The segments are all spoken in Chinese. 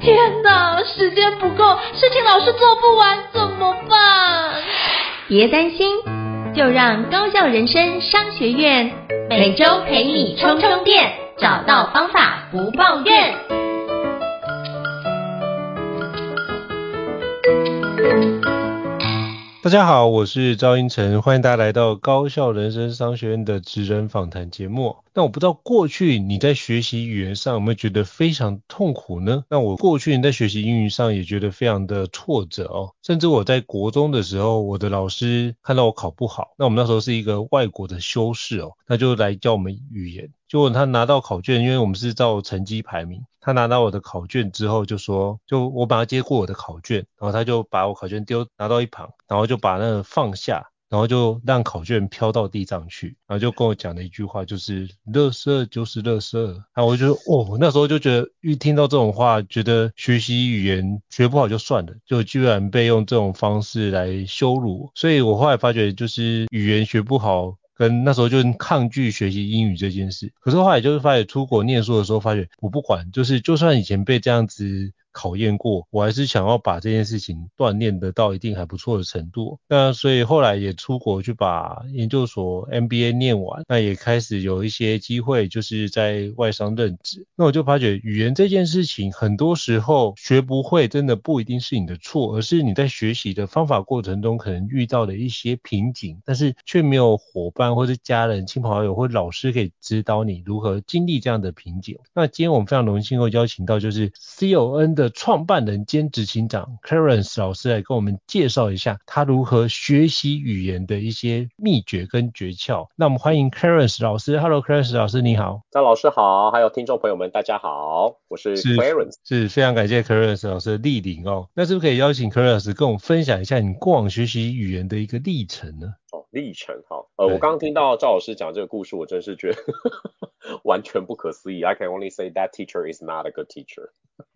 天哪，时间不够，事情老是做不完，怎么办？别担心，就让高校人生商学院每周陪你充充电，找到方法不抱怨。大家好，我是赵英成，欢迎大家来到高校人生商学院的职人访谈节目。那我不知道过去你在学习语言上有没有觉得非常痛苦呢？那我过去你在学习英语上也觉得非常的挫折哦，甚至我在国中的时候，我的老师看到我考不好，那我们那时候是一个外国的修士哦，他就来教我们语言。结果他拿到考卷，因为我们是照成绩排名，他拿到我的考卷之后就说，就我把他接过我的考卷，然后他就把我考卷丢拿到一旁，然后就把那个放下，然后就让考卷飘到地上去，然后就跟我讲了一句话，就是垃圾就是垃圾。然后我就哦，那时候就觉得一听到这种话，觉得学习语言学不好就算了，就居然被用这种方式来羞辱，所以我后来发觉就是语言学不好。跟那时候就抗拒学习英语这件事，可是后来就是发觉出国念书的时候，发觉我不管，就是就算以前被这样子。考验过，我还是想要把这件事情锻炼得到一定还不错的程度。那所以后来也出国去把研究所 MBA 念完，那也开始有一些机会，就是在外商任职。那我就发觉语言这件事情，很多时候学不会真的不一定是你的错，而是你在学习的方法过程中可能遇到的一些瓶颈，但是却没有伙伴或者家人、亲朋好友或老师可以指导你如何经历这样的瓶颈。那今天我们非常荣幸会邀请到就是 CON 的。创办人兼执行长 Clarence 老师来跟我们介绍一下他如何学习语言的一些秘诀跟诀窍。那我们欢迎 Clarence 老师。Hello，Clarence 老师，你好。张老师好，还有听众朋友们，大家好，我是 Clarence。是，是非常感谢 Clarence 老师的莅临哦。那是不是可以邀请 Clarence 跟我们分享一下你过往学习语言的一个历程呢？哦，历程哈。呃，我刚刚听到赵老师讲这个故事，我真是觉得完全不可思议。I can only say that teacher is not a good teacher。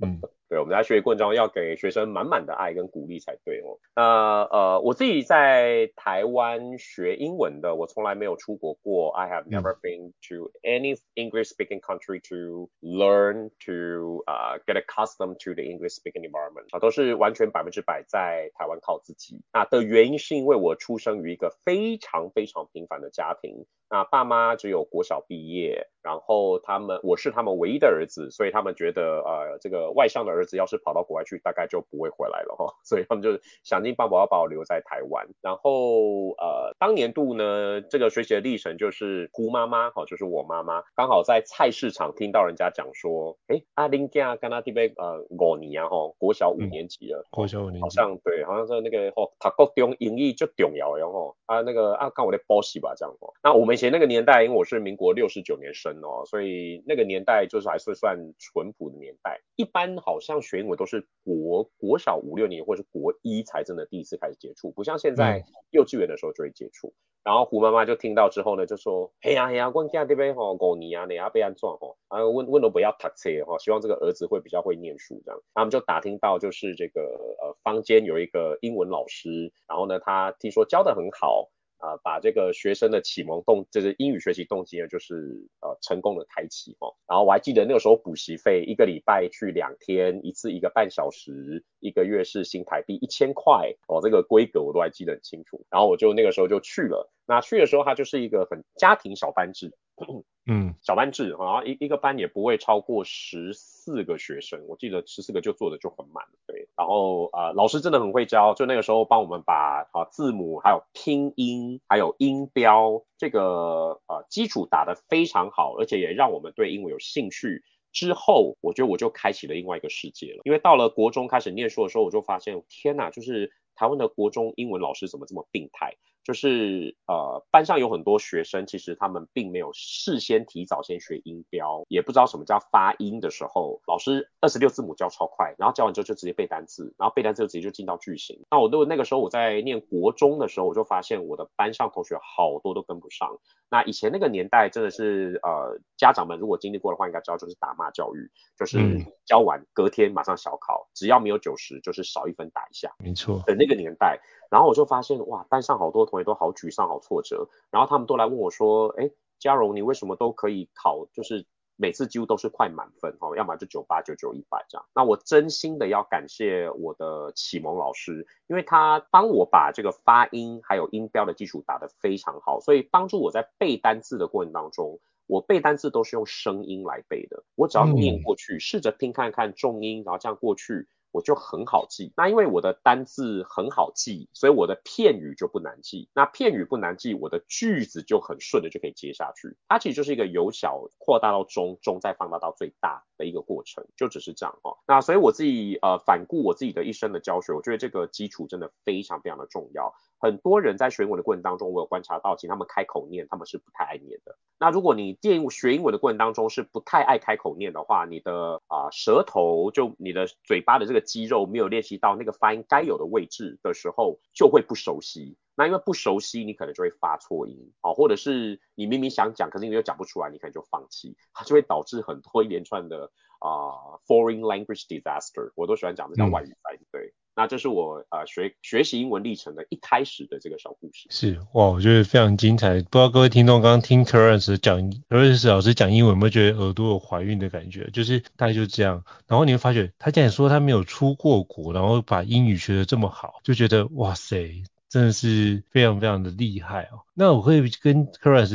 嗯。对，我们在学习过程中要给学生满满的爱跟鼓励才对哦。那呃，我自己在台湾学英文的，我从来没有出国过。I have never been to any English-speaking country to learn to 啊、uh, get accustomed to the English-speaking environment。啊，都是完全百分之百在台湾靠自己。那的原因是因为我出生于一个非常非常平凡的家庭。那爸妈只有国小毕业，然后他们我是他们唯一的儿子，所以他们觉得呃这个外向的儿子要是跑到国外去，大概就不会回来了哈，所以他们就想尽办法要把我留在台湾。然后呃当年度呢，这个学习的历程就是姑妈妈哈，就是我妈妈刚好在菜市场听到人家讲说，哎阿林家跟他这边呃五年啊哈，国小五年级了，嗯、国小五年级好像对，好像是那个哦，他国中英语就重要然后啊那个啊看我的报喜吧这样哦，那我们。以前那个年代，因为我是民国六十九年生哦，所以那个年代就是还是算淳朴的年代。一般好像学英文都是国国小五六年或者是国一才真的第一次开始接触，不像现在幼稚园的时候就会接触。嗯、然后胡妈妈就听到之后呢，就说：“嘿呀嘿呀，我家这边吼狗泥啊，你要被安装吼，啊问问都不要读册哈，希望这个儿子会比较会念书这样。”他们就打听到就是这个呃坊间有一个英文老师，然后呢他听说教的很好。啊、把这个学生的启蒙动，就是英语学习动机呢，就是呃成功的开启哦。然后我还记得那个时候补习费一个礼拜去两天，一次一个半小时，一个月是新台币一千块哦，这个规格我都还记得很清楚。然后我就那个时候就去了。那去的时候，它就是一个很家庭小班制。嗯，小班制，好像一一个班也不会超过十四个学生，我记得十四个就坐的就很满，对。然后啊、呃，老师真的很会教，就那个时候帮我们把啊字母、还有拼音、还有音标这个呃基础打得非常好，而且也让我们对英文有兴趣。之后，我觉得我就开启了另外一个世界了，因为到了国中开始念书的时候，我就发现，天哪，就是台湾的国中英文老师怎么这么病态？就是呃，班上有很多学生，其实他们并没有事先提早先学音标，也不知道什么叫发音的时候，老师二十六字母教超快，然后教完之后就直接背单词，然后背单词就直接就进到句型。那我都那个时候我在念国中的时候，我就发现我的班上同学好多都跟不上。那以前那个年代真的是呃，家长们如果经历过的话，应该知道就是打骂教育，就是教完隔天马上小考，只要没有九十就是少一分打一下，没错的那个年代。然后我就发现哇，班上好多同学都好沮丧、好挫折，然后他们都来问我说：“哎，嘉荣，你为什么都可以考？就是每次几乎都是快满分哦，要么就九八九九一百这样。那我真心的要感谢我的启蒙老师，因为他帮我把这个发音还有音标的基础打得非常好，所以帮助我在背单字的过程当中，我背单词都是用声音来背的，我只要念过去，试着拼看看重音，然后这样过去。我就很好记，那因为我的单字很好记，所以我的片语就不难记。那片语不难记，我的句子就很顺的就可以接下去。它其实就是一个由小扩大到中，中再放大到最大的一个过程，就只是这样哦。那所以我自己呃反顾我自己的一生的教学，我觉得这个基础真的非常非常的重要。很多人在学英文的过程当中，我有观察到，其实他们开口念，他们是不太爱念的。那如果你电学英文的过程当中是不太爱开口念的话，你的啊、舌头就你的嘴巴的这个肌肉没有练习到那个发音该有的位置的时候，就会不熟悉。那因为不熟悉，你可能就会发错音啊，或者是你明明想讲，可是你又讲不出来，你可能就放弃，它就会导致很多一连串的啊、foreign language disaster。我都喜欢讲这叫外语灾，对。那这是我呃学学习英文历程的一开始的这个小故事。是哇，我觉得非常精彩。不知道各位听众刚刚听 Clarence 讲，Clarence 老师讲英文有没有觉得耳朵有怀孕的感觉？就是大概就这样。然后你会发觉，他竟然说他没有出过国，然后把英语学得这么好，就觉得哇塞。真的是非常非常的厉害哦。那我可以跟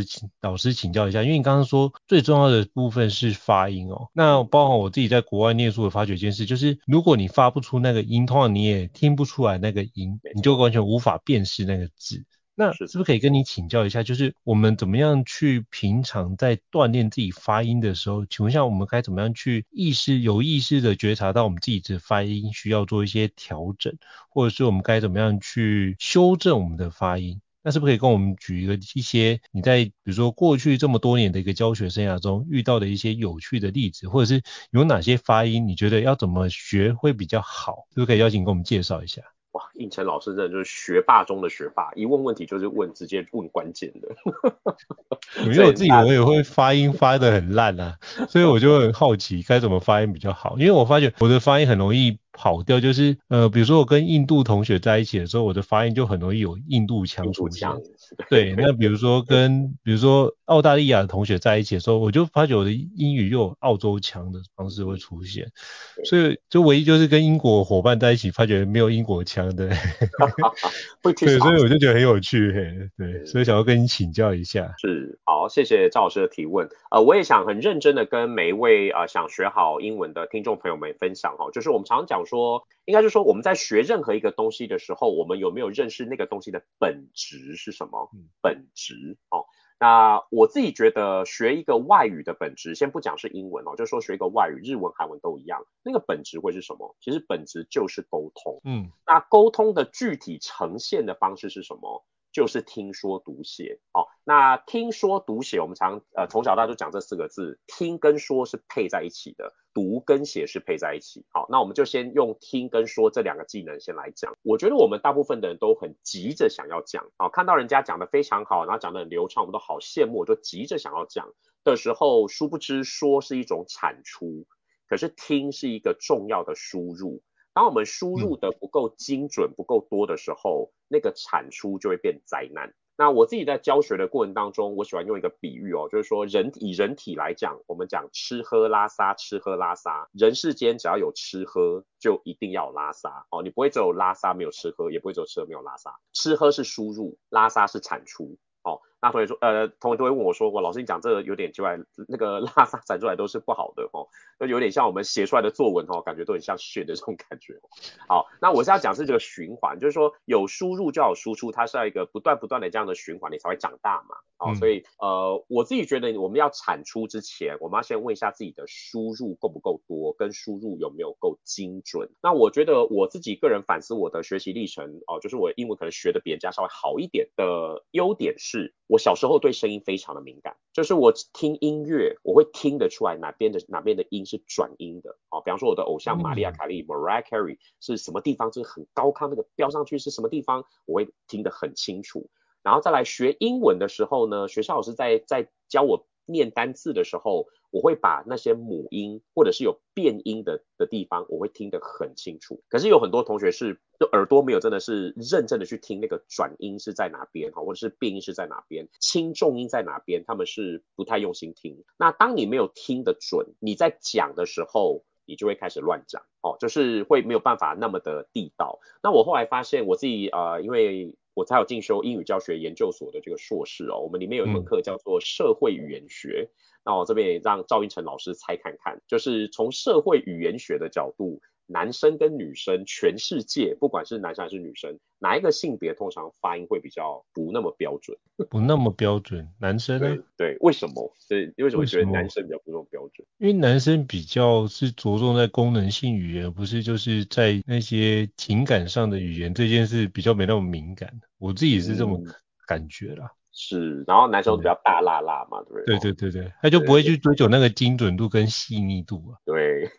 请老师请教一下，因为你刚刚说最重要的部分是发音哦。那包含我自己在国外念书我发觉一件事，就是如果你发不出那个音，通常你也听不出来那个音，你就完全无法辨识那个字。那是不是可以跟你请教一下，就是我们怎么样去平常在锻炼自己发音的时候，请问一下我们该怎么样去意识有意识的觉察到我们自己的发音需要做一些调整，或者是我们该怎么样去修正我们的发音？那是不是可以跟我们举一个一些你在比如说过去这么多年的一个教学生涯中遇到的一些有趣的例子，或者是有哪些发音你觉得要怎么学会比较好？是不是可以邀请跟我们介绍一下？哇，应成老师真的就是学霸中的学霸，一问问题就是问直接问关键的。因为我自己我也会发音发得很烂啊，所以我就很好奇该怎么发音比较好，因为我发觉我的发音很容易。跑调就是呃，比如说我跟印度同学在一起的时候，我的发音就很容易有印度腔出现。对，那比如说跟比如说澳大利亚的同学在一起的时候，我就发觉我的英语又有澳洲腔的方式会出现。所以就唯一就是跟英国伙伴在一起，发觉没有英国腔的。对，所以我就觉得很有趣。嘿，对，所以想要跟你请教一下。是，好，谢谢赵老师的提问。呃，我也想很认真的跟每一位啊、呃、想学好英文的听众朋友们分享哈，就是我们常常讲。说应该是说我们在学任何一个东西的时候，我们有没有认识那个东西的本质是什么？本质哦。那我自己觉得学一个外语的本质，先不讲是英文哦，就是说学一个外语，日文、韩文都一样，那个本质会是什么？其实本质就是沟通。嗯，那沟通的具体呈现的方式是什么？就是听说读写哦。那听说读写，我们常呃从小到大就讲这四个字，听跟说是配在一起的。读跟写是配在一起，好，那我们就先用听跟说这两个技能先来讲。我觉得我们大部分的人都很急着想要讲，啊，看到人家讲得非常好，然后讲得很流畅，我们都好羡慕，就急着想要讲的时候，殊不知说是一种产出，可是听是一个重要的输入。当我们输入的不够精准、不够多的时候，那个产出就会变灾难。那我自己在教学的过程当中，我喜欢用一个比喻哦，就是说人以人体来讲，我们讲吃喝拉撒，吃喝拉撒，人世间只要有吃喝，就一定要拉撒哦，你不会只有拉撒没有吃喝，也不会只有吃喝没有拉撒，吃喝是输入，拉撒是产出。哦，那同学说，呃，同学都会问我说，我老师你讲这个有点奇怪，那个拉撒产出来都是不好的哦，就有点像我们写出来的作文哦，感觉都很像血的这种感觉。好，那我是要讲是这个循环，就是说有输入就要有输出，它是要一个不断不断的这样的循环，你才会长大嘛。好，所以呃，我自己觉得我们要产出之前，我们要先问一下自己的输入够不够多，跟输入有没有够精准。那我觉得我自己个人反思我的学习历程哦，就是我英文可能学的比人家稍微好一点的优点是，我小时候对声音非常的敏感，就是我听音乐，我会听得出来哪边的哪边的音是转音的。哦，比方说我的偶像玛丽亚凯莉 （Mariah Carey） 是什么地方，就是很高亢那个飙上去是什么地方，我会听得很清楚。然后再来学英文的时候呢，学校老师在在教我念单字的时候，我会把那些母音或者是有变音的的地方，我会听得很清楚。可是有很多同学是就耳朵没有真的是认真的去听那个转音是在哪边哈，或者是变音是在哪边，轻重音在哪边，他们是不太用心听。那当你没有听得准，你在讲的时候，你就会开始乱讲哦，就是会没有办法那么的地道。那我后来发现我自己呃，因为我才有进修英语教学研究所的这个硕士哦，我们里面有一门课叫做社会语言学。嗯、那我这边也让赵英成老师猜看看，就是从社会语言学的角度。男生跟女生，全世界不管是男生还是女生，哪一个性别通常发音会比较不那么标准？不那么标准，男生呢？对，对，为什么？所以为什么觉得男生比较不那么标准？因为男生比较是着重在功能性语言，而不是就是在那些情感上的语言这件事比较没那么敏感。我自己是这么感觉啦。嗯是，然后男生比较大剌剌嘛，对不对？对对对对，他就不会去追求那个精准度跟细腻度啊。对，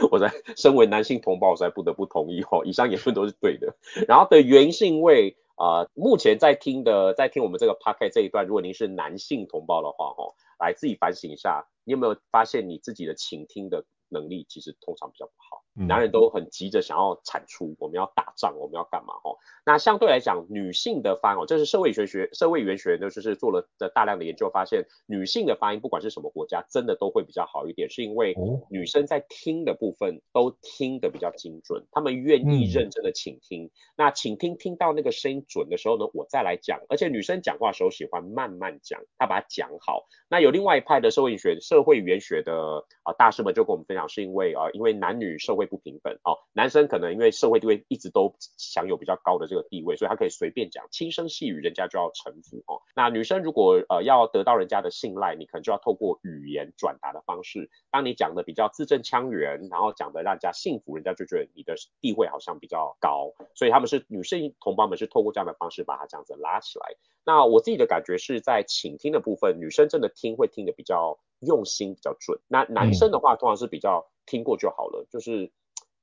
我在 身为男性同胞，我才不得不同意哦，以上言论都是对的。然后的原因是因为啊、目前在听的，在听我们这个 podcast 这一段，如果您是男性同胞的话，哦，来自己反省一下，你有没有发现你自己的倾听的能力其实通常比较不好？男人都很急着想要产出，我们要打仗，我们要干嘛？哦，那相对来讲，女性的发音，哦，这是社会学学、社会语言学呢，就是做了的大量的研究，发现女性的发音，不管是什么国家，真的都会比较好一点，是因为女生在听的部分都听得比较精准，她们愿意认真的倾听。嗯、那倾听听到那个声音准的时候呢，我再来讲。而且女生讲话的时候喜欢慢慢讲，她把它讲好。那有另外一派的社会学、社会语言学的啊大师们就跟我们分享，是因为啊，因为男女社会不平等哦，男生可能因为社会地位一直都享有比较高的这个地位，所以他可以随便讲轻声细语，人家就要臣服哦。那女生如果呃要得到人家的信赖，你可能就要透过语言转达的方式，当你讲的比较字正腔圆，然后讲的让人家信服，人家就觉得你的地位好像比较高，所以他们是女性同胞们是透过这样的方式把它这样子拉起来。那我自己的感觉是在倾听的部分，女生真的听会听得比较用心，比较准。那男生的话通常是比较听过就好了，就是。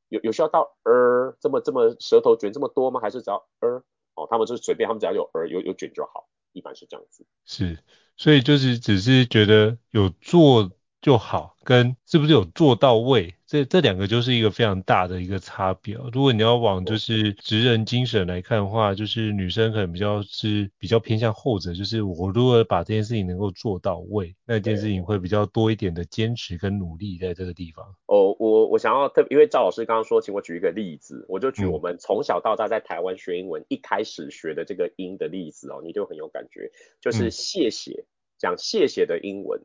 有有需要到呃这么这么舌头卷这么多吗？还是只要呃哦，他们就是随便，他们只要有呃有有卷就好，一般是这样子。是，所以就是只是觉得有做就好，跟是不是有做到位。这这两个就是一个非常大的一个差别。如果你要往就是职人精神来看的话，就是女生可能比较是比较偏向后者，就是我如果把这件事情能够做到位，那件事情会比较多一点的坚持跟努力在这个地方。哦，我我想要特别，因为赵老师刚刚说，请我举一个例子，我就举我们从小到大在台湾学英文、嗯、一开始学的这个音的例子哦，你就很有感觉，就是谢谢，嗯、讲谢谢的英文。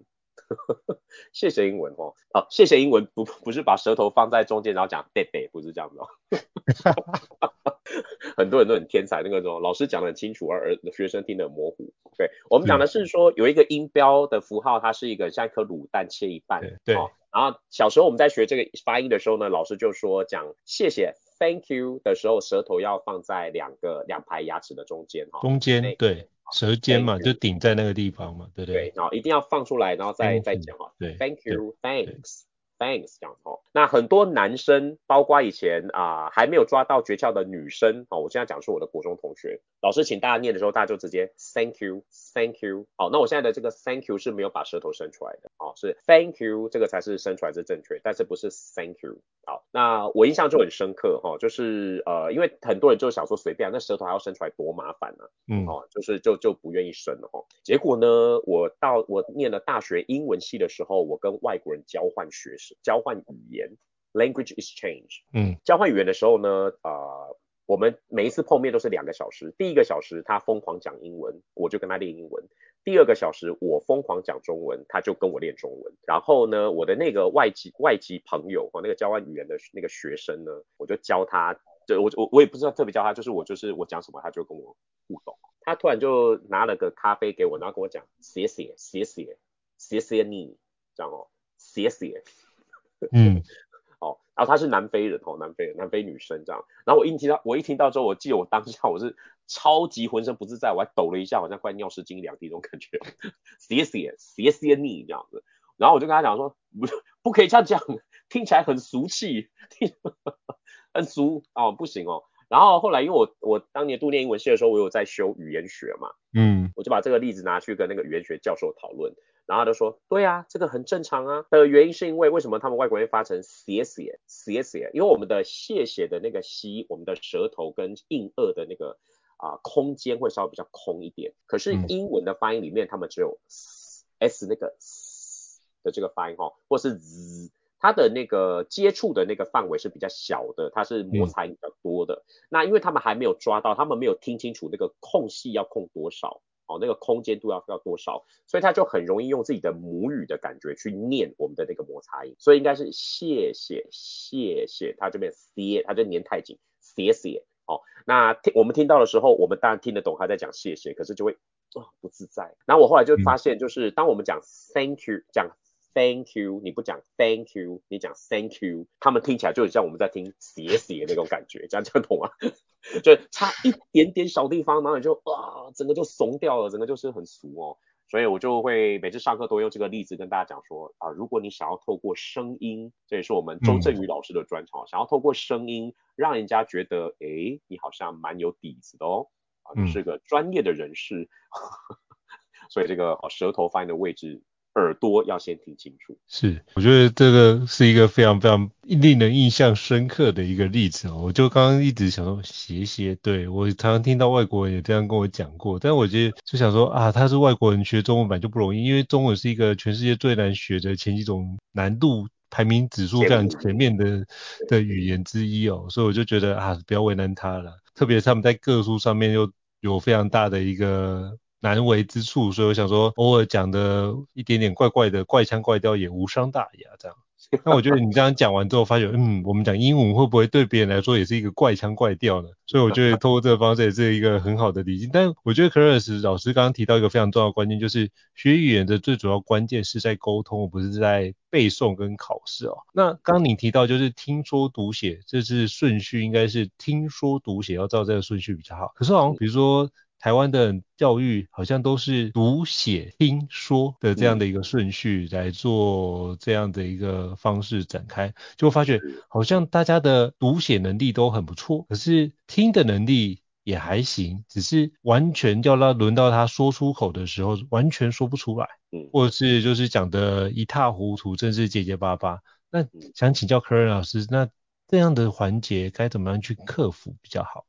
谢谢英文哦，哦，谢谢英文不不是把舌头放在中间，然后讲贝贝，不是这样子哦。很多人都很天才，那个种老师讲的很清楚，而而学生听得很模糊。对，我们讲的是说有一个音标的符号，它是一个像一颗卤蛋切一半。对。对哦，然后小时候我们在学这个发音的时候呢，老师就说讲谢谢 Thank you 的时候，舌头要放在两个两排牙齿的中间哈。中间对。舌尖嘛，就顶在那个地方嘛，对不对？对，然后一定要放出来，然后再再讲哈。对，Thank you，Thanks。Thanks，这样哦。那很多男生，包括以前啊、呃、还没有抓到诀窍的女生，哦，我现在讲述我的国中同学，老师请大家念的时候，大家就直接 Thank you，Thank you。好，那我现在的这个 Thank you 是没有把舌头伸出来的，哦，是 Thank you 这个才是伸出来是正确，但是不是 Thank you。好，那我印象就很深刻哈、哦，就是呃，因为很多人就想说随便，那舌头还要伸出来多麻烦呢、啊，嗯，哦，就是就就不愿意伸了哈、哦。结果呢，我到我念了大学英文系的时候，我跟外国人交换学生。交换语言，language exchange。嗯，交换语言的时候呢，啊、呃，我们每一次碰面都是两个小时。第一个小时他疯狂讲英文，我就跟他练英文；第二个小时我疯狂讲中文，他就跟我练中文。然后呢，我的那个外籍外籍朋友和那个交换语言的那个学生呢，我就教他，就我我我也不知道特别教他，就是我就是我讲什么他就跟我互动。他突然就拿了个咖啡给我，然后跟我讲谢谢谢谢谢谢你，这样哦，谢谢。嗯，哦，然后她是南非人哦，南非人，南非女生这样。然后我一听到，我一听到之后，我记得我当下我是超级浑身不自在，我还抖了一下，好像快尿失禁两滴那种感觉。谢谢，谢谢你这样子。然后我就跟他讲说，不，不可以这样讲，听起来很俗气，很俗哦，不行哦。然后后来因为我我当年读念英文系的时候，我有在修语言学嘛，嗯，我就把这个例子拿去跟那个语言学教授讨论。然后他就说，对啊，这个很正常啊。的原因是因为为什么他们外国人会发成谢谢谢谢？因为我们的谢谢的那个西，我们的舌头跟硬腭的那个啊、呃、空间会稍微比较空一点。可是英文的发音里面，他们只有 s 那个 s 的这个发音哈，或是 z。它的那个接触的那个范围是比较小的，它是摩擦比较多的。嗯、那因为他们还没有抓到，他们没有听清楚那个空隙要空多少，哦，那个空间度要要多少，所以他就很容易用自己的母语的感觉去念我们的那个摩擦音。所以应该是谢谢谢谢，他这边谢，他就黏太紧，谢谢。哦，那听我们听到的时候，我们当然听得懂他在讲谢谢，可是就会啊、哦、不自在。然后我后来就发现，就是当我们讲 thank you 讲。Thank you，你不讲 Thank you，你讲 Thank you，他们听起来就很像我们在听谢谢的那种感觉，这样这样懂吗？就差一点点小地方，然后你就啊，整个就怂掉了，整个就是很俗哦。所以我就会每次上课都用这个例子跟大家讲说啊，如果你想要透过声音，这也是我们周振宇老师的专长，嗯、想要透过声音让人家觉得，哎，你好像蛮有底子的哦，啊，你是个专业的人士，嗯、所以这个舌头发音的位置。耳朵要先听清楚。是，我觉得这个是一个非常非常令人印象深刻的一个例子哦。我就刚刚一直想说，斜斜，对，我常常听到外国人也这样跟我讲过，但我觉得就想说啊，他是外国人学中文版就不容易，因为中文是一个全世界最难学的前几种难度排名指数非常前面的的语言之一哦，所以我就觉得啊，不要为难他了，特别是他们在个数上面又有非常大的一个。难为之处，所以我想说，偶尔讲的一点点怪怪的怪腔怪调也无伤大雅，这样。那我觉得你这样讲完之后，发觉，嗯，我们讲英文会不会对别人来说也是一个怪腔怪调呢？所以我觉得透过这个方式也是一个很好的理解。但我觉得 Clarence 老师刚刚提到一个非常重要的关键，就是学语言的最主要关键是在沟通，而不是在背诵跟考试哦。那刚刚你提到就是听说读写，这是顺序应该是听说读写要照这个顺序比较好。可是好像比如说。台湾的教育好像都是读写听说的这样的一个顺序来做这样的一个方式展开，就会发觉好像大家的读写能力都很不错，可是听的能力也还行，只是完全要到轮到他说出口的时候，完全说不出来，或者是就是讲的一塌糊涂，真是结结巴巴。那想请教 Clarence 老师，那这样的环节该怎么样去克服比较好？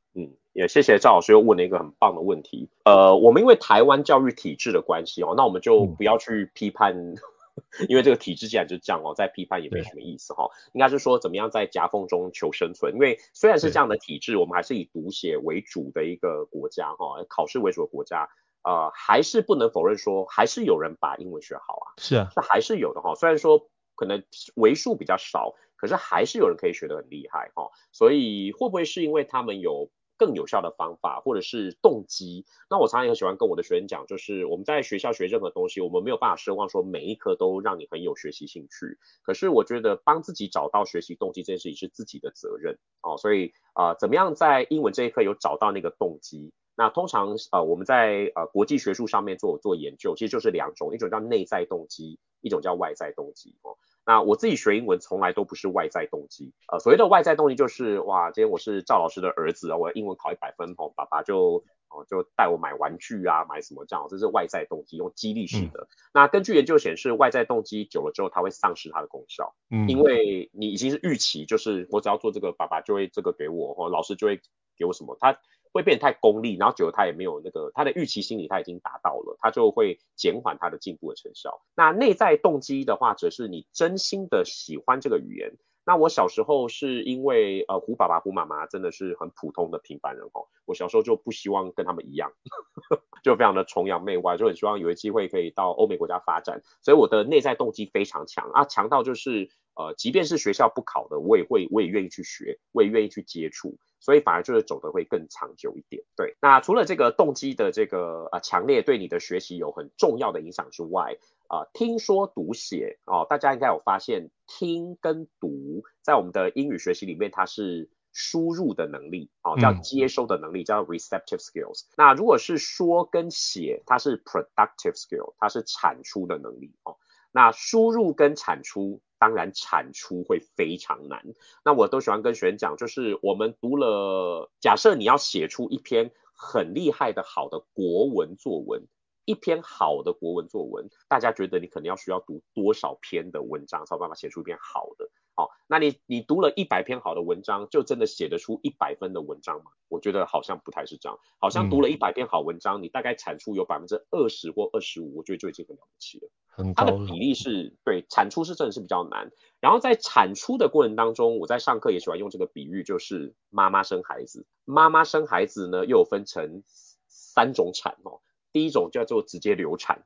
嗯。也谢谢赵老师又问了一个很棒的问题。呃，我们因为台湾教育体制的关系哦，那我们就不要去批判，嗯、因为这个体制既然就是这样哦，再批判也没什么意思哈。对应该是说怎么样在夹缝中求生存。因为虽然是这样的体制，我们还是以读写为主的一个国家哈，考试为主的国家，呃，还是不能否认说，还是有人把英文学好啊。是啊，这还是有的哈。虽然说可能为数比较少，可是还是有人可以学得很厉害哈。所以会不会是因为他们有？更有效的方法，或者是动机。那我常常也很喜欢跟我的学生讲，就是我们在学校学任何东西，我们没有办法奢望说每一科都让你很有学习兴趣。可是我觉得帮自己找到学习动机这件事情是自己的责任哦。所以啊、怎么样在英文这一科有找到那个动机？那通常呃我们在呃国际学术上面做做研究，其实就是两种，一种叫内在动机，一种叫外在动机哦。那我自己学英文从来都不是外在动机，呃，所谓的外在动机就是哇，今天我是赵老师的儿子啊，我英文考一百分哦，爸爸就哦就带我买玩具啊，买什么这样，这是外在动机，用激励式的。嗯、那根据研究显示，外在动机久了之后，它会丧失它的功效，嗯，因为你已经是预期，就是我只要做这个，爸爸就会这个给我，哦，老师就会有什么，他。会变得太功利，然后久了他也没有那个他的预期心理他已经达到了，他就会减缓他的进步的成效。那内在动机的话，则是你真心的喜欢这个语言。那我小时候是因为呃胡爸爸胡妈妈真的是很普通的平凡人哦，我小时候就不希望跟他们一样，就非常的崇洋媚外，就很希望有机会可以到欧美国家发展，所以我的内在动机非常强啊，强到就是呃即便是学校不考的，我也会我也愿意去学，我也愿意去接触。所以反而就是走得会更长久一点。对，那除了这个动机的这个呃强烈对你的学习有很重要的影响之外，啊、呃，听说读写哦，大家应该有发现，听跟读在我们的英语学习里面，它是输入的能力哦，叫接收的能力，嗯、叫 receptive skills。那如果是说跟写，它是 productive skill，它是产出的能力哦。那输入跟产出。当然，产出会非常难。那我都喜欢跟学员讲，就是我们读了，假设你要写出一篇很厉害的好的国文作文，一篇好的国文作文，大家觉得你可能要需要读多少篇的文章才有办法写出一篇好的？好，那你你读了一百篇好的文章，就真的写得出一百分的文章吗？我觉得好像不太是这样。好像读了一百篇好文章，嗯、你大概产出有百分之二十或二十五，我觉得就已经很了不起了。很高。它的比例是对产出是真的是比较难。然后在产出的过程当中，我在上课也喜欢用这个比喻，就是妈妈生孩子。妈妈生孩子呢，又有分成三种产哦。第一种叫做直接流产。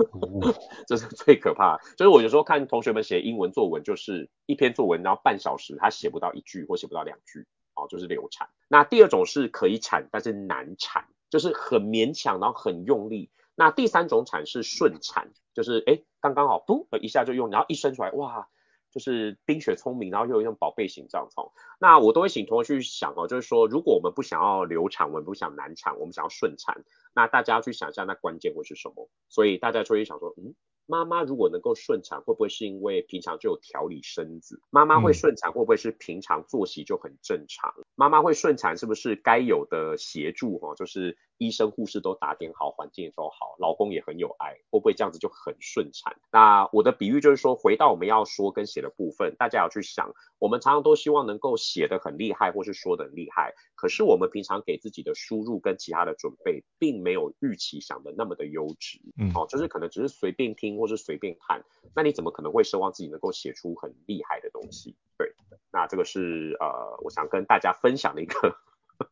这是最可怕的，就是我有时候看同学们写英文作文，就是一篇作文，然后半小时他写不到一句或写不到两句，哦，就是流产。那第二种是可以产，但是难产，就是很勉强，然后很用力。那第三种产是顺产，就是哎，刚刚好，嘟，一下就用，然后一生出来，哇，就是冰雪聪明，然后又有一种宝贝型这样子。那我都会请同学去想哦，就是说，如果我们不想要流产，我们不想难产，我们想要顺产。那大家要去想一下，那关键会是什么？所以大家就会想说，嗯，妈妈如果能够顺产，会不会是因为平常就有调理身子？妈妈会顺产，会不会是平常作息就很正常？妈妈会顺产，是不是该有的协助哈，就是医生护士都打点好，环境也都好，老公也很有爱，会不会这样子就很顺产？那我的比喻就是说，回到我们要说跟写的部分，大家要去想，我们常常都希望能够写的很厉害，或是说的很厉害，可是我们平常给自己的输入跟其他的准备，并没有预期想的那么的优质，嗯，哦，就是可能只是随便听或是随便看，那你怎么可能会奢望自己能够写出很厉害的东西？对，那这个是呃，我想跟大家分享的一个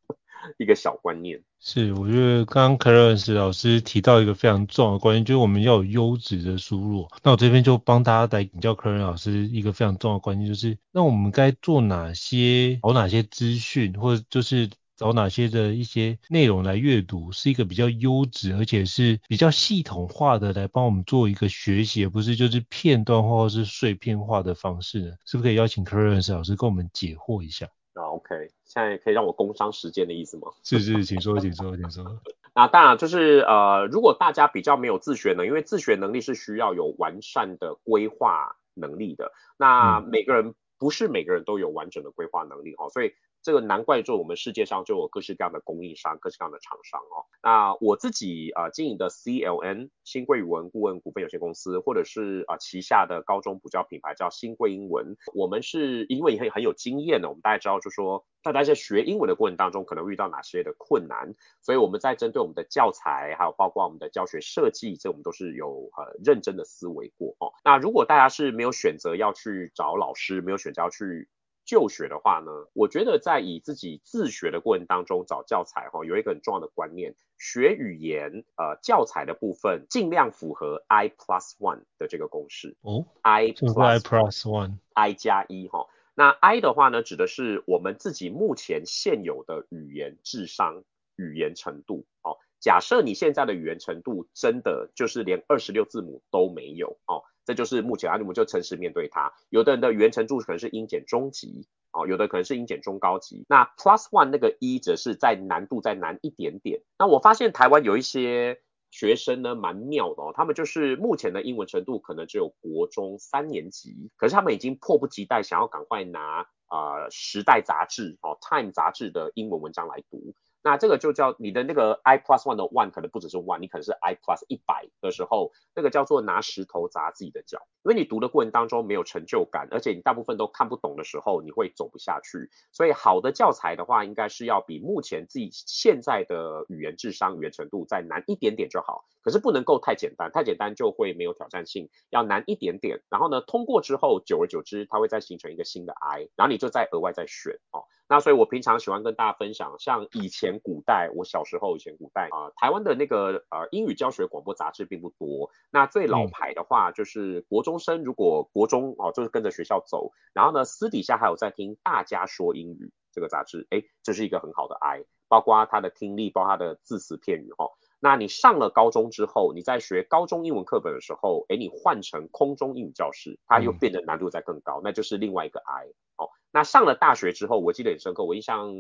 一个小观念。是，我觉得刚刚 Clarence 老师提到一个非常重要的观念，就是我们要有优质的输入。那我这边就帮大家来请教 Clarence 老师一个非常重要的观念，就是那我们该做哪些，找哪些资讯，或者就是。找哪些的一些内容来阅读，是一个比较优质，而且是比较系统化的来帮我们做一个学习，而不是就是片段化或是碎片化的方式呢？是不是可以邀请 Clarence 老师跟我们解惑一下？啊，OK，现在可以让我工商时间的意思吗？是是，请说，请说，请说。那当然就是呃，如果大家比较没有自学能，因为自学能力是需要有完善的规划能力的。那每个人、嗯、不是每个人都有完整的规划能力哈，所以。这个难怪，就我们世界上就有各式各样的供应商，各式各样的厂商哦。那我自己呃经营的 CLN 新贵语文顾问股份有限公司，或者是啊、呃、旗下的高中补教品牌叫新贵英文，我们是因为很很有经验的，我们大家知道就是说大家在学英文的过程当中可能遇到哪些的困难，所以我们在针对我们的教材，还有包括我们的教学设计，这我们都是有很、呃、认真的思维过哦。那如果大家是没有选择要去找老师，没有选择要去。就学的话呢，我觉得在以自己自学的过程当中找教材哈，有一个很重要的观念，学语言呃教材的部分尽量符合 I plus one 的这个公式哦，I plus one，I 加一哈。那 I 的话呢，指的是我们自己目前现有的语言智商、语言程度哦。假设你现在的语言程度真的就是连二十六字母都没有哦。这就是目前啊，我们就诚实面对它。有的人的语言程度可能是英检中级，哦，有的可能是英检中高级。那 Plus One 那个一则是在难度再难一点点。那我发现台湾有一些学生呢，蛮妙的哦，他们就是目前的英文程度可能只有国中三年级，可是他们已经迫不及待想要赶快拿啊、呃《时代》杂志哦《Time》杂志的英文文章来读。那这个就叫你的那个 I plus one 的 one 可能不只是 one，你可能是 I plus 一百的时候，那个叫做拿石头砸自己的脚，因为你读的过程当中没有成就感，而且你大部分都看不懂的时候，你会走不下去。所以好的教材的话，应该是要比目前自己现在的语言智商、语言程度再难一点点就好，可是不能够太简单，太简单就会没有挑战性，要难一点点。然后呢，通过之后，久而久之，它会再形成一个新的 I，然后你就再额外再选哦。那所以，我平常喜欢跟大家分享，像以前古代，我小时候以前古代啊、呃，台湾的那个呃英语教学广播杂志并不多。那最老牌的话，就是国中生如果国中哦，就是跟着学校走，然后呢，私底下还有在听大家说英语这个杂志，哎，这是一个很好的 I，包括他的听力，包括他的字词片语哈。那你上了高中之后，你在学高中英文课本的时候，哎，你换成空中英语教室，它又变得难度再更高，那就是另外一个 I。哦，那上了大学之后，我记得很深刻。我印象，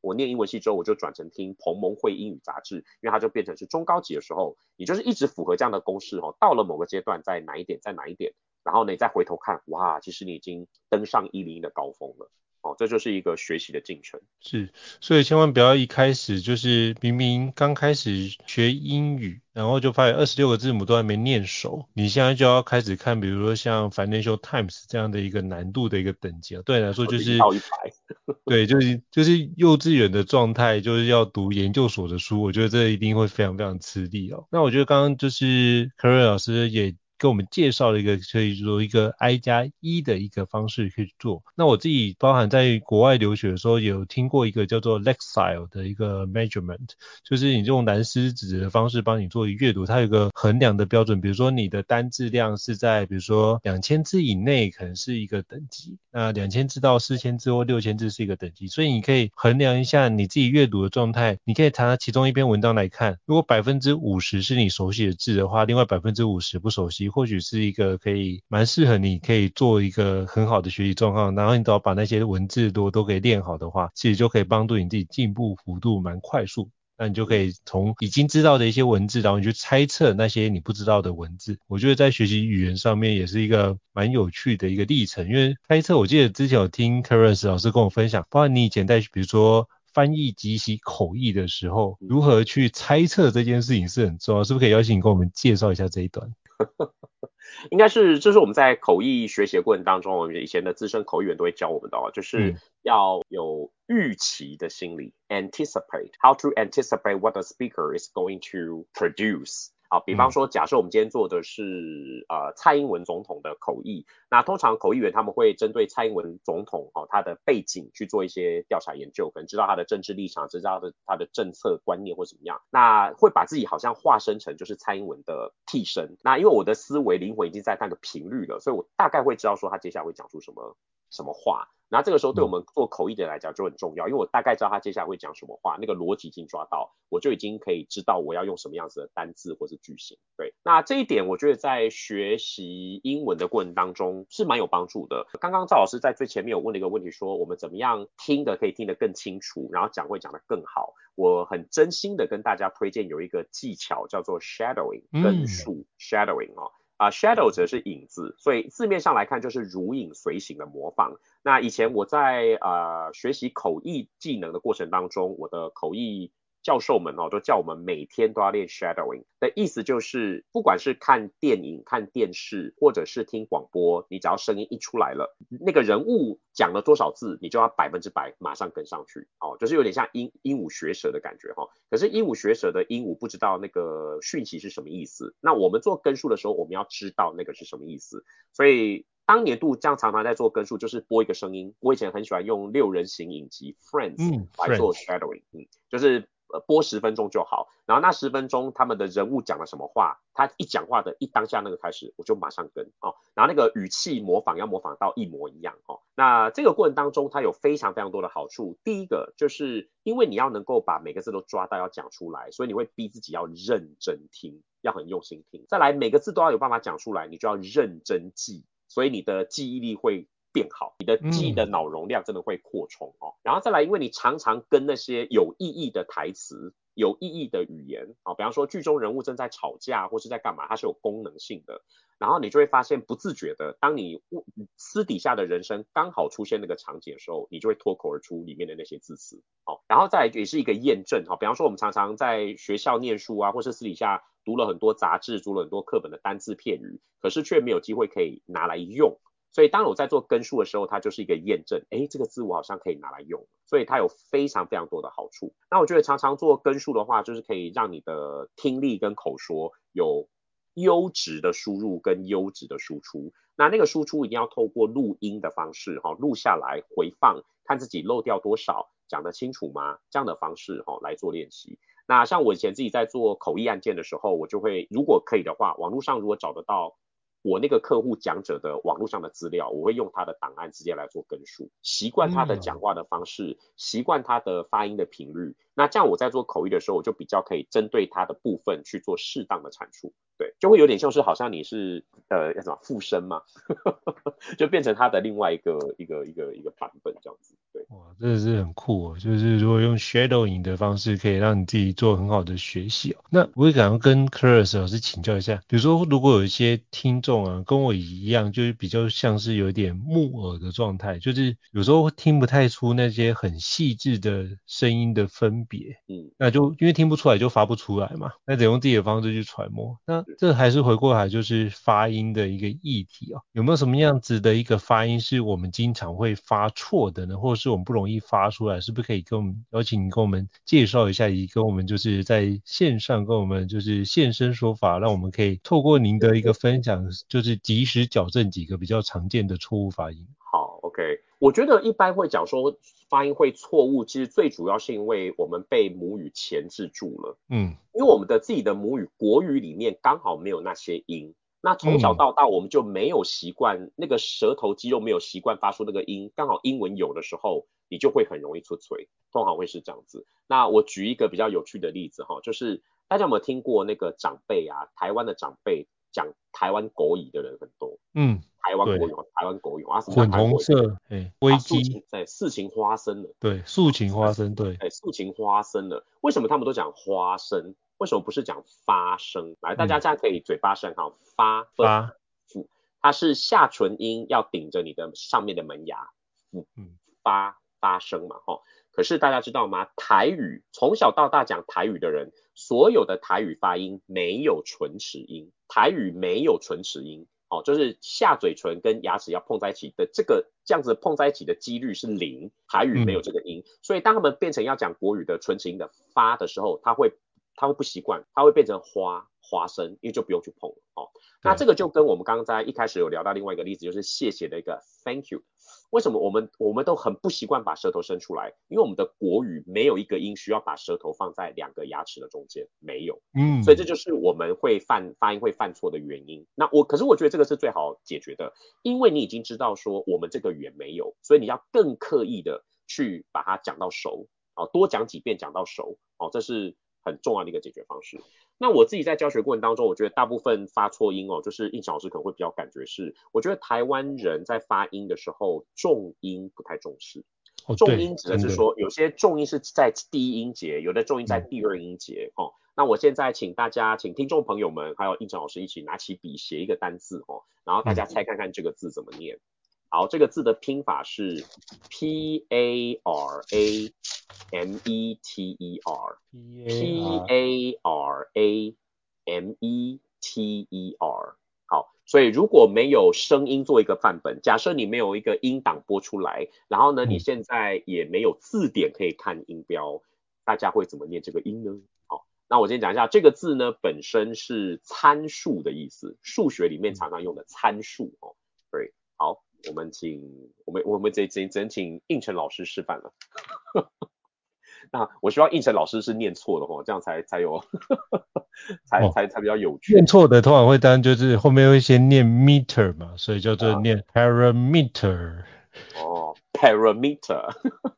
我念英文系之后，我就转成听彭蒙惠英语杂志，因为它就变成是中高级的时候，你就是一直符合这样的公式哦。到了某个阶段，再难一点，再难一点，然后呢，你再回头看，哇，其实你已经登上一零一的高峰了。哦，这就是一个学习的进程。是，所以千万不要一开始就是明明刚开始学英语，然后就发现二十六个字母都还没念熟，你现在就要开始看，比如说像 Financial Times 这样的一个难度的一个等级啊，对你来说就是到一百，对，就是就是幼稚园的状态，就是要读研究所的书，我觉得这一定会非常非常吃力哦。那我觉得刚刚就是 Karen 老师也。给我们介绍了一个可以说一个 I 加一的一个方式可以做。那我自己包含在国外留学的时候，有听过一个叫做 Lexile 的一个 measurement，就是你用蓝丝纸的方式帮你做阅读，它有个衡量的标准，比如说你的单字量是在比如说两千字以内，可能是一个等级，那两千字到四千字或六千字是一个等级，所以你可以衡量一下你自己阅读的状态。你可以查其中一篇文章来看，如果百分之五十是你熟悉的字的话，另外百分之五十不熟悉。或许是一个可以蛮适合你可以做一个很好的学习状况，然后你只要把那些文字都都给练好的话，其实就可以帮助你自己进步幅度蛮快速。那你就可以从已经知道的一些文字，然后你去猜测那些你不知道的文字。我觉得在学习语言上面也是一个蛮有趣的一个历程，因为猜测，我记得之前有听 Clarence 老师跟我分享，包括你以前在比如说翻译及其口译的时候，如何去猜测这件事情是很重要，是不是可以邀请你跟我们介绍一下这一段？应该是，这是我们在口译学习的过程当中，我们以前的资深口译员都会教我们的哦，就是要有预期的心理，嗯，anticipate how to anticipate what the speaker is going to produce。啊，比方说，假设我们今天做的是呃蔡英文总统的口译，那通常口译员他们会针对蔡英文总统哦他的背景去做一些调查研究，可能知道他的政治立场，知道他的他的政策观念或怎么样，那会把自己好像化身成就是蔡英文的替身。那因为我的思维灵魂已经在那个频率了，所以我大概会知道说他接下来会讲出什么什么话。那这个时候对我们做口译的人来讲就很重要，因为我大概知道他接下来会讲什么话，那个逻辑已经抓到，我就已经可以知道我要用什么样子的单字或是句型。对，那这一点我觉得在学习英文的过程当中是蛮有帮助的。刚刚赵老师在最前面有问了一个问题，说我们怎么样听的可以听得更清楚，然后讲会讲得更好。我很真心的跟大家推荐有一个技巧叫做 shadowing，跟数 shadowing 哦。啊、，shadow 则是影子，所以字面上来看就是如影随形的模仿。那以前我在呃学习口译技能的过程当中，我的口译教授们哦，都叫我们每天都要练 shadowing 的意思就是，不管是看电影、看电视，或者是听广播，你只要声音一出来了，那个人物讲了多少字，你就要百分之百马上跟上去哦，就是有点像鹦鹦鹉学舌的感觉哈、哦。可是鹦鹉学舌的鹦鹉不知道那个讯息是什么意思，那我们做根数的时候，我们要知道那个是什么意思。所以当年度这样常常在做根数，就是播一个声音。我以前很喜欢用六人行影集 Friends 来做 shadowing，嗯，就是。播十分钟就好，然后那十分钟他们的人物讲了什么话，他一讲话的一当下那个开始，我就马上跟哦，然后那个语气模仿要模仿到一模一样哦。那这个过程当中，它有非常非常多的好处。第一个就是因为你要能够把每个字都抓到要讲出来，所以你会逼自己要认真听，要很用心听。再来每个字都要有办法讲出来，你就要认真记，所以你的记忆力会变好，你的记忆的脑容量真的会扩充哦。嗯、然后再来，因为你常常跟那些有意义的台词、有意义的语言啊、哦，比方说剧中人物正在吵架或是在干嘛，它是有功能性的。然后你就会发现，不自觉的，当你私底下的人生刚好出现那个场景的时候，你就会脱口而出里面的那些字词。好、哦，然后再来也是一个验证哈、哦。比方说，我们常常在学校念书啊，或是私底下读了很多杂志、读了很多课本的单字片语，可是却没有机会可以拿来用。所以当我在做根数的时候，它就是一个验证，诶，这个字我好像可以拿来用，所以它有非常非常多的好处。那我觉得常常做根数的话，就是可以让你的听力跟口说有优质的输入跟优质的输出。那那个输出一定要透过录音的方式，哈，录下来回放，看自己漏掉多少，讲得清楚吗？这样的方式，哈，来做练习。那像我以前自己在做口译案件的时候，我就会如果可以的话，网络上如果找得到。我那个客户讲者的网络上的资料，我会用他的档案直接来做跟数，习惯他的讲话的方式，习惯他的发音的频率。那这样我在做口译的时候，我就比较可以针对他的部分去做适当的阐述。对，就会有点像是好像你是呃要什么附身嘛，就变成它的另外一个一个一个一个版本这样子。对，哇，真的是很酷哦！就是如果用 shadowing 的方式，可以让你自己做很好的学习哦。那我也想要跟 Claris 老师请教一下，比如说如果有一些听众啊，跟我一样，就是比较像是有点木耳的状态，就是有时候听不太出那些很细致的声音的分别，嗯，那就因为听不出来就发不出来嘛，那得用自己的方式去揣摩。那这还是回过来就是发音的一个议题啊，有没有什么样子的一个发音是我们经常会发错的呢？或者是我们不容易发出来，是不是可以跟我们邀请你跟我们介绍一下，以跟我们就是在线上跟我们就是现身说法，让我们可以透过您的一个分享，就是及时矫正几个比较常见的错误发音。好，OK，我觉得一般会讲说发音会错误，其实最主要是因为我们被母语钳制住了。嗯，因为我们的自己的母语国语里面刚好没有那些音，那从小到大我们就没有习惯、嗯、那个舌头肌肉没有习惯发出那个音，刚好英文有的时候你就会很容易出错，通常会是这样子。那我举一个比较有趣的例子哈，就是大家有没有听过那个长辈啊，台湾的长辈讲台湾国语的人很多。嗯。台湾国语，台湾国语啊，什么粉红色，哎，危机，对，事情发生了，对，事情发生，对，哎，事情发生了，为什么他们都讲花生？为什么不是讲发生？来，大家这样可以嘴巴算好，发发，它是下唇音要顶着你的上面的门牙，嗯嗯，发发声嘛，哈。可是大家知道吗？台语从小到大讲台语的人，所有的台语发音没有唇齿音，台语没有唇齿音。哦，就是下嘴唇跟牙齿要碰在一起的这个这样子碰在一起的几率是零，台语没有这个音，嗯、所以当他们变成要讲国语的唇齿音的发的时候，他会他会不习惯，他会变成花花声，因为就不用去碰了哦。那这个就跟我们刚刚在一开始有聊到另外一个例子，就是谢谢的一个 thank you。为什么我们我们都很不习惯把舌头伸出来？因为我们的国语没有一个音需要把舌头放在两个牙齿的中间，没有。嗯，所以这就是我们会犯发音会犯错的原因。那我可是我觉得这个是最好解决的，因为你已经知道说我们这个语言没有，所以你要更刻意的去把它讲到熟，啊，多讲几遍讲到熟，哦，这是很重要的一个解决方式。那我自己在教学过程当中，我觉得大部分发错音哦，就是应成老师可能会比较感觉是，我觉得台湾人在发音的时候重音不太重视。哦、重音指的是说，有些重音是在第一音节，有的重音在第二音节。哦，那我现在请大家，请听众朋友们还有应成老师一起拿起笔写一个单字哦，然后大家猜看看这个字怎么念。好，这个字的拼法是 P A R A M E T E R，P A R A M E T E R。好，所以如果没有声音做一个范本，假设你没有一个音档播出来，然后呢，你现在也没有字典可以看音标，大家会怎么念这个音呢？好，那我先讲一下，这个字呢本身是参数的意思，数学里面常常用的参数哦。对，好。我们请我们我们这这真请应成老师示范了。那我希望应成老师是念错的哦，这样才才有 才才才比较有趣。念错的通常会当就是后面会先念 meter 嘛，所以叫做念 parameter。哦，parameter。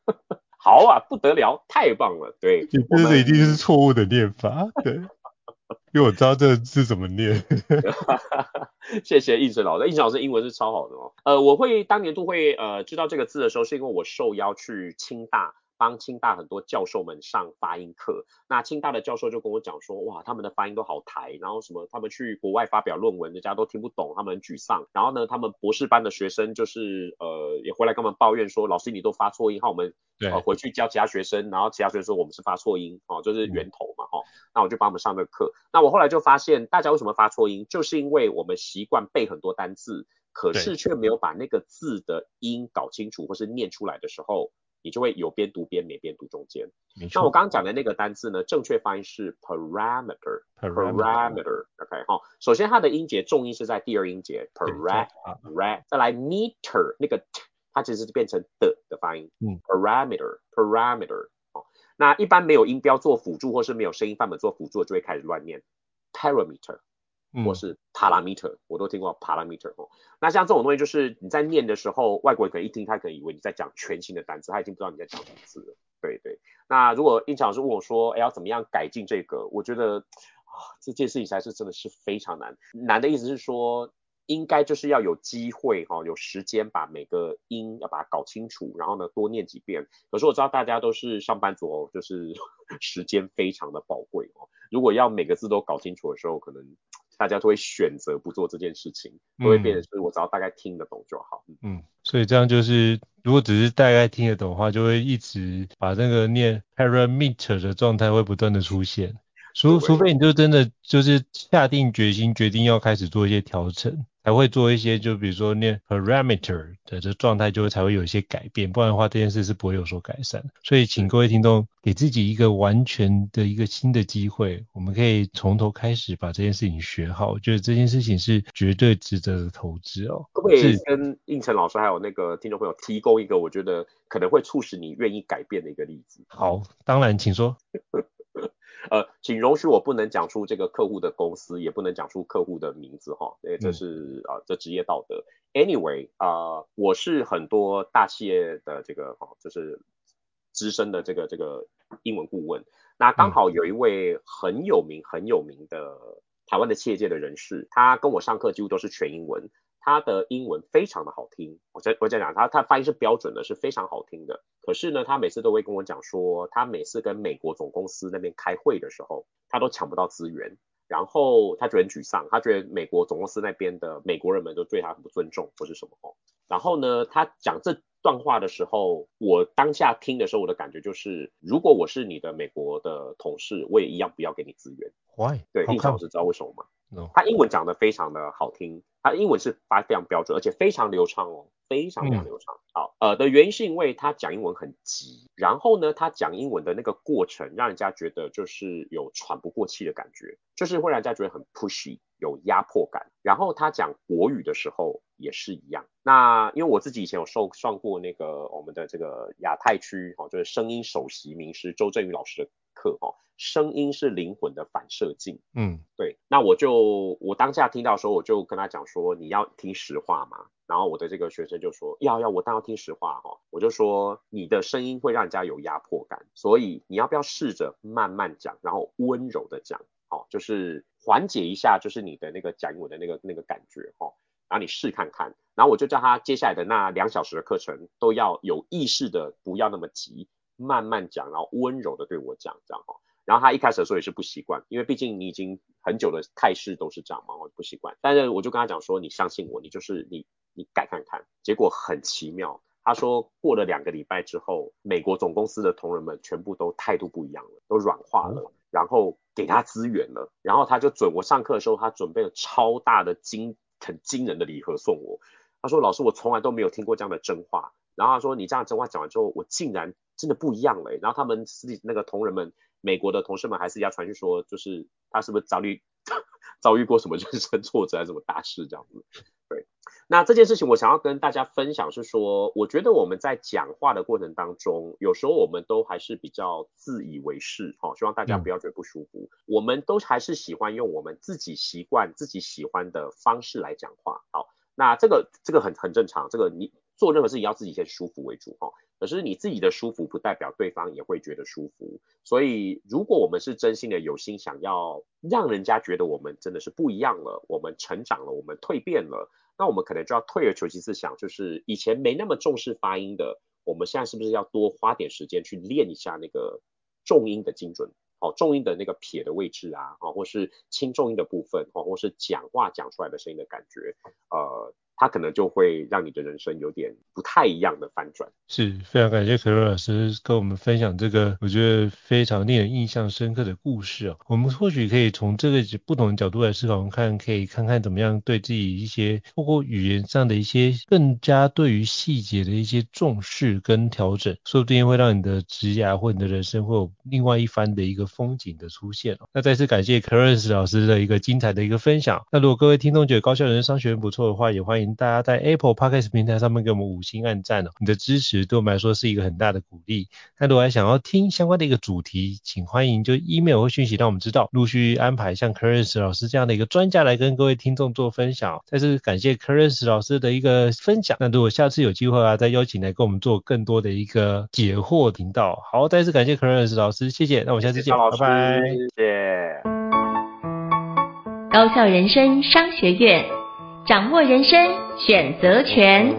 好啊，不得了，太棒了，对。这是一定是错误的念法，对。因为我知道这个字怎么念。谢谢应成老师，应成老师英文是超好的哦。呃，我会当年度会呃知道这个字的时候，是因为我受邀去清大。帮清大很多教授们上发音课，那清大的教授就跟我讲说，哇，他们的发音都好台，然后什么，他们去国外发表论文，人家都听不懂，他们很沮丧。然后呢，他们博士班的学生就是呃也回来跟我们抱怨说，老师你都发错音，好，我们呃回去教其他学生，然后其他学生说我们是发错音，哦，就是源头嘛，哈、哦。那我就帮我们上这个课。那我后来就发现，大家为什么发错音，就是因为我们习惯背很多单字，可是却没有把那个字的音搞清楚，或是念出来的时候。你就会有边读边没边读中间。那我刚刚讲的那个单字呢，正确发音是 parameter，parameter，OK 哈。首先它的音节重音是在第二音节 para，ra，再来 meter 那个 t，它其实是变成的的发音。嗯，parameter，parameter。哦，那一般没有音标做辅助，或是没有声音范本做辅助，就会开始乱念 parameter。或是 parameter，我都听过 parameter 哦。那像这种东西，就是你在念的时候，外国人可能一听，他可能以为你在讲全新的单词，他已经不知道你在讲什么字了。对对。那如果应成老师问我说，哎，要怎么样改进这个？我觉得啊这件事情才是真的是非常难。难的意思是说，应该就是要有机会哈，有时间把每个音要把它搞清楚，然后呢多念几遍。可是我知道大家都是上班族哦，就是 时间非常的宝贵哦。如果要每个字都搞清楚的时候，可能。大家都会选择不做这件事情，都会变成是我只要大概听得懂就好。嗯，所以这样就是，如果只是大概听得懂的话，就会一直把那个念 parameter 的状态会不断的出现。除除非你就真的就是下定决心，决定要开始做一些调整。才会做一些，就比如说那 parameter 的这状态，就会才会有一些改变，不然的话这件事是不会有所改善。所以请各位听众给自己一个完全的一个新的机会，我们可以从头开始把这件事情学好。我觉得这件事情是绝对值得的投资哦。可不可以跟应成老师还有那个听众朋友提供一个我觉得可能会促使你愿意改变的一个例子？好，当然，请说。呃，请容许我不能讲出这个客户的公司，也不能讲出客户的名字哈，因为这是啊、呃，这职业道德。Anyway 啊、呃，我是很多大企业的这个哈，就是资深的这个这个英文顾问。那刚好有一位很有名很有名的台湾的企业界的人士，他跟我上课几乎都是全英文。他的英文非常的好听，我在我在讲他他发音是标准的，是非常好听的。可是呢，他每次都会跟我讲说，他每次跟美国总公司那边开会的时候，他都抢不到资源，然后他觉得很沮丧，他觉得美国总公司那边的美国人们都对他很不尊重或是什么哦。然后呢，他讲这段话的时候，我当下听的时候，我的感觉就是，如果我是你的美国的同事，我也一样不要给你资源。Why？对，胤丞老师知道为什么吗.他英文讲得非常的好听。他英文是发非常标准，而且非常流畅哦，非常非常流畅。嗯、好，呃的原因是因为他讲英文很急，然后呢，他讲英文的那个过程让人家觉得就是有喘不过气的感觉，就是会让人家觉得很 pushy，有压迫感。然后他讲国语的时候也是一样。那因为我自己以前有受上过那个我们的这个亚太区哦，就是声音首席名师周振宇老师的课哦。声音是灵魂的反射镜。嗯，对。那我就我当下听到的时候，我就跟他讲说，你要听实话嘛。然后我的这个学生就说，要要，我当然要听实话哈。我就说，你的声音会让人家有压迫感，所以你要不要试着慢慢讲，然后温柔的讲，好，就是缓解一下，就是你的那个讲我的那个那个感觉哈。然后你试看看。然后我就叫他接下来的那两小时的课程都要有意识的，不要那么急，慢慢讲，然后温柔的对我讲，这样哈。然后他一开始的时候也是不习惯，因为毕竟你已经很久的态势都是这样嘛，我不习惯。但是我就跟他讲说，你相信我，你就是你，你改看看。结果很奇妙，他说过了两个礼拜之后，美国总公司的同仁们全部都态度不一样了，都软化了，然后给他资源了，然后他就准我上课的时候，他准备了超大的惊很惊人的礼盒送我。他说老师，我从来都没有听过这样的真话。然后他说你这样真话讲完之后，我竟然真的不一样了。然后他们私底那个同仁们。美国的同事们还是要传讯说，就是他是不是遭遇 遭遇过什么人生挫折还是什么大事这样子？对，那这件事情我想要跟大家分享是说，我觉得我们在讲话的过程当中，有时候我们都还是比较自以为是，好，希望大家不要觉得不舒服。嗯、我们都还是喜欢用我们自己习惯、自己喜欢的方式来讲话。好，那这个这个很很正常，这个你做任何事情要自己先舒服为主哈。可是你自己的舒服不代表对方也会觉得舒服，所以如果我们是真心的有心想要让人家觉得我们真的是不一样了，我们成长了，我们蜕变了，那我们可能就要退而求其次想，就是以前没那么重视发音的，我们现在是不是要多花点时间去练一下那个重音的精准，好，重音的那个撇的位置啊，或是轻重音的部分，或是讲话讲出来的声音的感觉，呃。他可能就会让你的人生有点不太一样的反转。是，非常感谢 Claire 老师跟我们分享这个我觉得非常令人印象深刻的故事哦。我们或许可以从这个不同的角度来思考，我们看可以看看怎么样对自己一些透过语言上的一些更加对于细节的一些重视跟调整，说不定会让你的职涯或你的人生会有另外一番的一个风景的出现哦。那再次感谢 Claire 老师的一个精彩的一个分享。那如果各位听众觉得高校人生商学院不错的话，也欢迎。大家在 Apple Podcast 平台上面给我们五星按赞哦，你的支持对我们来说是一个很大的鼓励。那如果还想要听相关的一个主题，请欢迎就 email 或讯息让我们知道，陆续安排像 Clarence 老师这样的一个专家来跟各位听众做分享。再次感谢 Clarence 老师的一个分享。那如果下次有机会啊，再邀请来跟我们做更多的一个解惑频道。好，再次感谢 Clarence 老师，谢谢。那我们下次见，拜拜。谢谢。高校人生商学院，掌握人生选择权。